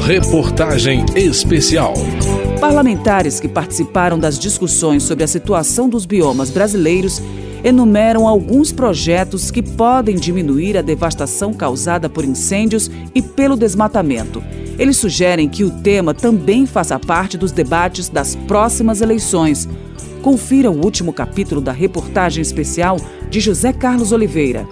Reportagem especial. Parlamentares que participaram das discussões sobre a situação dos biomas brasileiros enumeram alguns projetos que podem diminuir a devastação causada por incêndios e pelo desmatamento. Eles sugerem que o tema também faça parte dos debates das próximas eleições. Confira o último capítulo da reportagem especial de José Carlos Oliveira.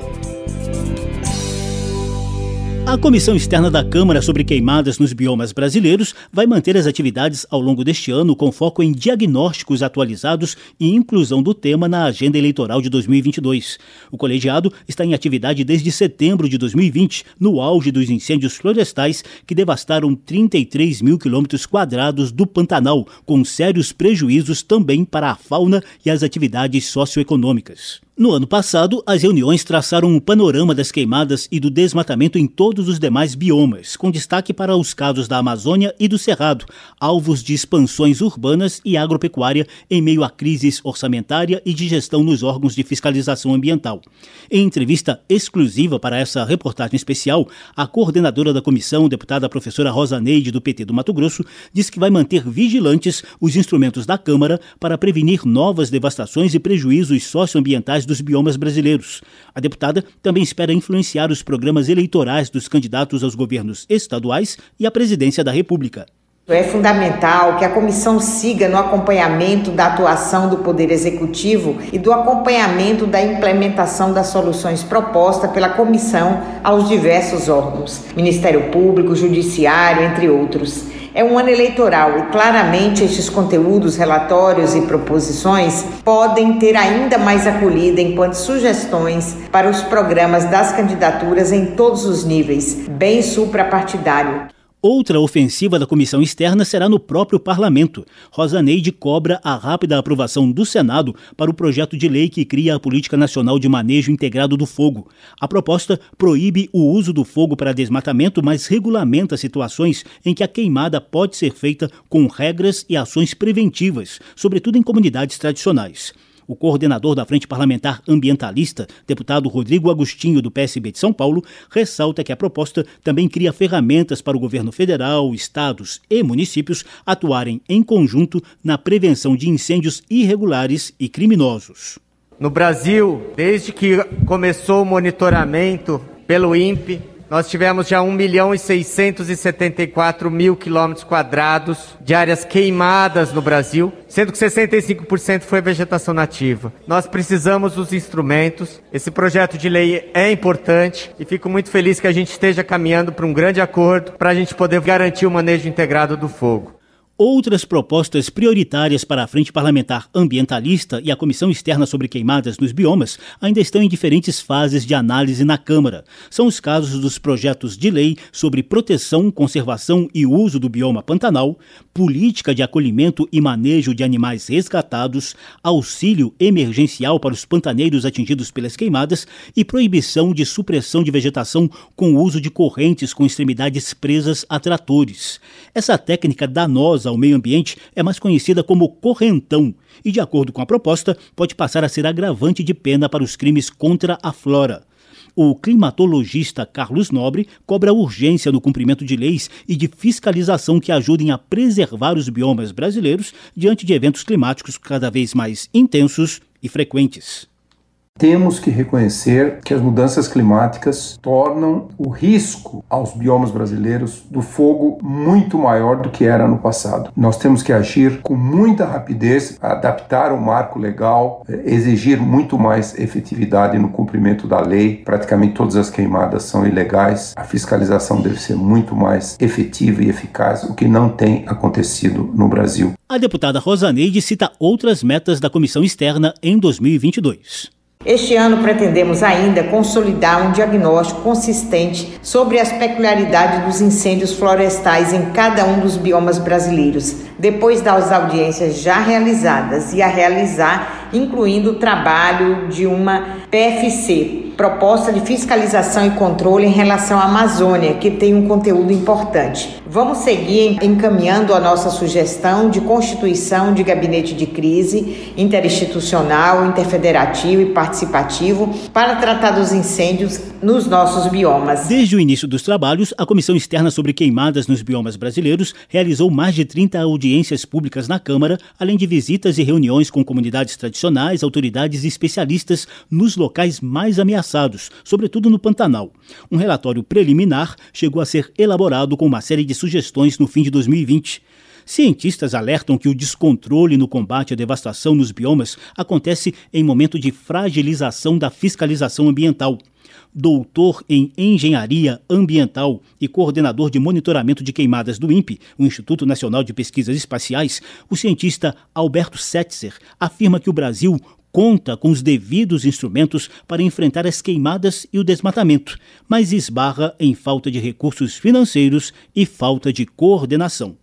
A Comissão Externa da Câmara sobre Queimadas nos Biomas Brasileiros vai manter as atividades ao longo deste ano com foco em diagnósticos atualizados e inclusão do tema na agenda eleitoral de 2022. O colegiado está em atividade desde setembro de 2020, no auge dos incêndios florestais que devastaram 33 mil quilômetros quadrados do Pantanal, com sérios prejuízos também para a fauna e as atividades socioeconômicas. No ano passado, as reuniões traçaram um panorama das queimadas e do desmatamento em todos os demais biomas, com destaque para os casos da Amazônia e do Cerrado, alvos de expansões urbanas e agropecuária em meio a crises orçamentária e de gestão nos órgãos de fiscalização ambiental. Em entrevista exclusiva para essa reportagem especial, a coordenadora da comissão, deputada professora Rosa Neide, do PT do Mato Grosso, disse que vai manter vigilantes os instrumentos da Câmara para prevenir novas devastações e prejuízos socioambientais dos biomas brasileiros. A deputada também espera influenciar os programas eleitorais dos candidatos aos governos estaduais e à presidência da República. É fundamental que a comissão siga no acompanhamento da atuação do Poder Executivo e do acompanhamento da implementação das soluções propostas pela comissão aos diversos órgãos, Ministério Público, Judiciário, entre outros. É um ano eleitoral e claramente estes conteúdos, relatórios e proposições podem ter ainda mais acolhida enquanto sugestões para os programas das candidaturas em todos os níveis, bem suprapartidário. Outra ofensiva da comissão externa será no próprio parlamento. Rosa Neide cobra a rápida aprovação do Senado para o projeto de lei que cria a Política Nacional de Manejo Integrado do Fogo. A proposta proíbe o uso do fogo para desmatamento, mas regulamenta situações em que a queimada pode ser feita com regras e ações preventivas, sobretudo em comunidades tradicionais. O coordenador da Frente Parlamentar Ambientalista, deputado Rodrigo Agostinho, do PSB de São Paulo, ressalta que a proposta também cria ferramentas para o governo federal, estados e municípios atuarem em conjunto na prevenção de incêndios irregulares e criminosos. No Brasil, desde que começou o monitoramento pelo INPE, nós tivemos já 1 milhão e 674 mil quilômetros quadrados de áreas queimadas no Brasil, sendo que 65% foi vegetação nativa. Nós precisamos dos instrumentos. Esse projeto de lei é importante e fico muito feliz que a gente esteja caminhando para um grande acordo para a gente poder garantir o manejo integrado do fogo. Outras propostas prioritárias para a Frente Parlamentar Ambientalista e a Comissão Externa sobre Queimadas nos Biomas ainda estão em diferentes fases de análise na Câmara. São os casos dos projetos de lei sobre proteção, conservação e uso do bioma Pantanal, política de acolhimento e manejo de animais resgatados, auxílio emergencial para os pantaneiros atingidos pelas queimadas e proibição de supressão de vegetação com o uso de correntes com extremidades presas a tratores. Essa técnica danosa ao meio ambiente é mais conhecida como correntão e, de acordo com a proposta, pode passar a ser agravante de pena para os crimes contra a flora. O climatologista Carlos Nobre cobra urgência no cumprimento de leis e de fiscalização que ajudem a preservar os biomas brasileiros diante de eventos climáticos cada vez mais intensos e frequentes. Temos que reconhecer que as mudanças climáticas tornam o risco aos biomas brasileiros do fogo muito maior do que era no passado. Nós temos que agir com muita rapidez, adaptar o marco legal, eh, exigir muito mais efetividade no cumprimento da lei. Praticamente todas as queimadas são ilegais. A fiscalização deve ser muito mais efetiva e eficaz, o que não tem acontecido no Brasil. A deputada Rosaneide cita outras metas da comissão externa em 2022. Este ano pretendemos ainda consolidar um diagnóstico consistente sobre as peculiaridades dos incêndios florestais em cada um dos biomas brasileiros, depois das audiências já realizadas e a realizar, incluindo o trabalho de uma PFC, Proposta de Fiscalização e Controle em relação à Amazônia, que tem um conteúdo importante. Vamos seguir encaminhando a nossa sugestão de constituição de gabinete de crise interinstitucional, interfederativo e participativo para tratar dos incêndios nos nossos biomas. Desde o início dos trabalhos, a Comissão Externa sobre Queimadas nos Biomas Brasileiros realizou mais de 30 audiências públicas na Câmara, além de visitas e reuniões com comunidades tradicionais, autoridades e especialistas nos locais mais ameaçados, sobretudo no Pantanal. Um relatório preliminar chegou a ser elaborado com uma série de sugestões no fim de 2020. Cientistas alertam que o descontrole no combate à devastação nos biomas acontece em momento de fragilização da fiscalização ambiental. Doutor em Engenharia Ambiental e coordenador de monitoramento de queimadas do INPE, o Instituto Nacional de Pesquisas Espaciais, o cientista Alberto Setzer afirma que o Brasil conta com os devidos instrumentos para enfrentar as queimadas e o desmatamento, mas esbarra em falta de recursos financeiros e falta de coordenação.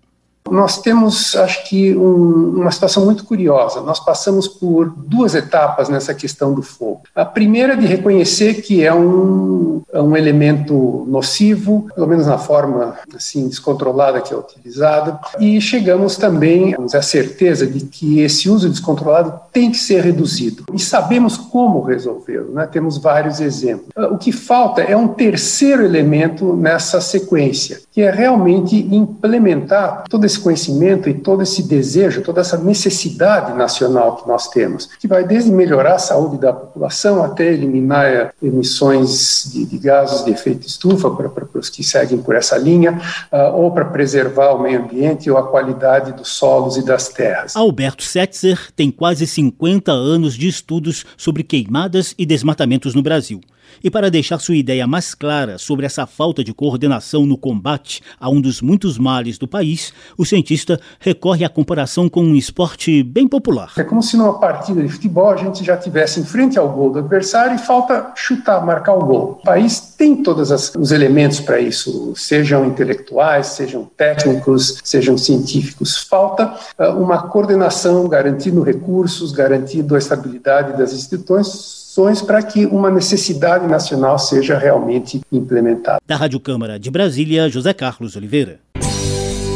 Nós temos, acho que, um, uma situação muito curiosa. Nós passamos por duas etapas nessa questão do fogo. A primeira de reconhecer que é um, é um elemento nocivo, pelo menos na forma assim descontrolada que é utilizada, e chegamos também à certeza de que esse uso descontrolado tem que ser reduzido. E sabemos como resolvê-lo, né? temos vários exemplos. O que falta é um terceiro elemento nessa sequência, que é realmente implementar todo esse conhecimento e todo esse desejo, toda essa necessidade nacional que nós temos, que vai desde melhorar a saúde da população até eliminar emissões de, de gases de efeito estufa para, para, os que seguem por essa linha, uh, ou para preservar o meio ambiente ou a qualidade dos solos e das terras. Alberto Setzer tem quase 50 anos de estudos sobre queimadas e desmatamentos no Brasil. E para deixar sua ideia mais clara sobre essa falta de coordenação no combate a um dos muitos males do país, o cientista recorre à comparação com um esporte bem popular. É como se numa partida de futebol a gente já tivesse em frente ao gol do adversário e falta chutar, marcar o gol. O país tem todos os elementos para isso, sejam intelectuais, sejam técnicos, sejam científicos. Falta uh, uma coordenação garantindo recursos, garantindo a estabilidade das instituições para que uma necessidade nacional seja realmente implementada. Da Rádio Câmara de Brasília, José Carlos Oliveira.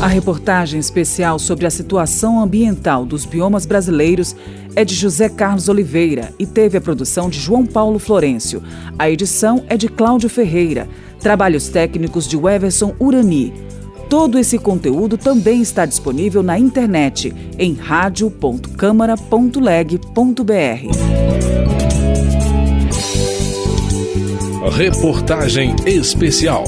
A reportagem especial sobre a situação ambiental dos biomas brasileiros é de José Carlos Oliveira e teve a produção de João Paulo Florencio. A edição é de Cláudio Ferreira. Trabalhos técnicos de Everson Urani. Todo esse conteúdo também está disponível na internet em radio.câmara.leg.br. Reportagem especial.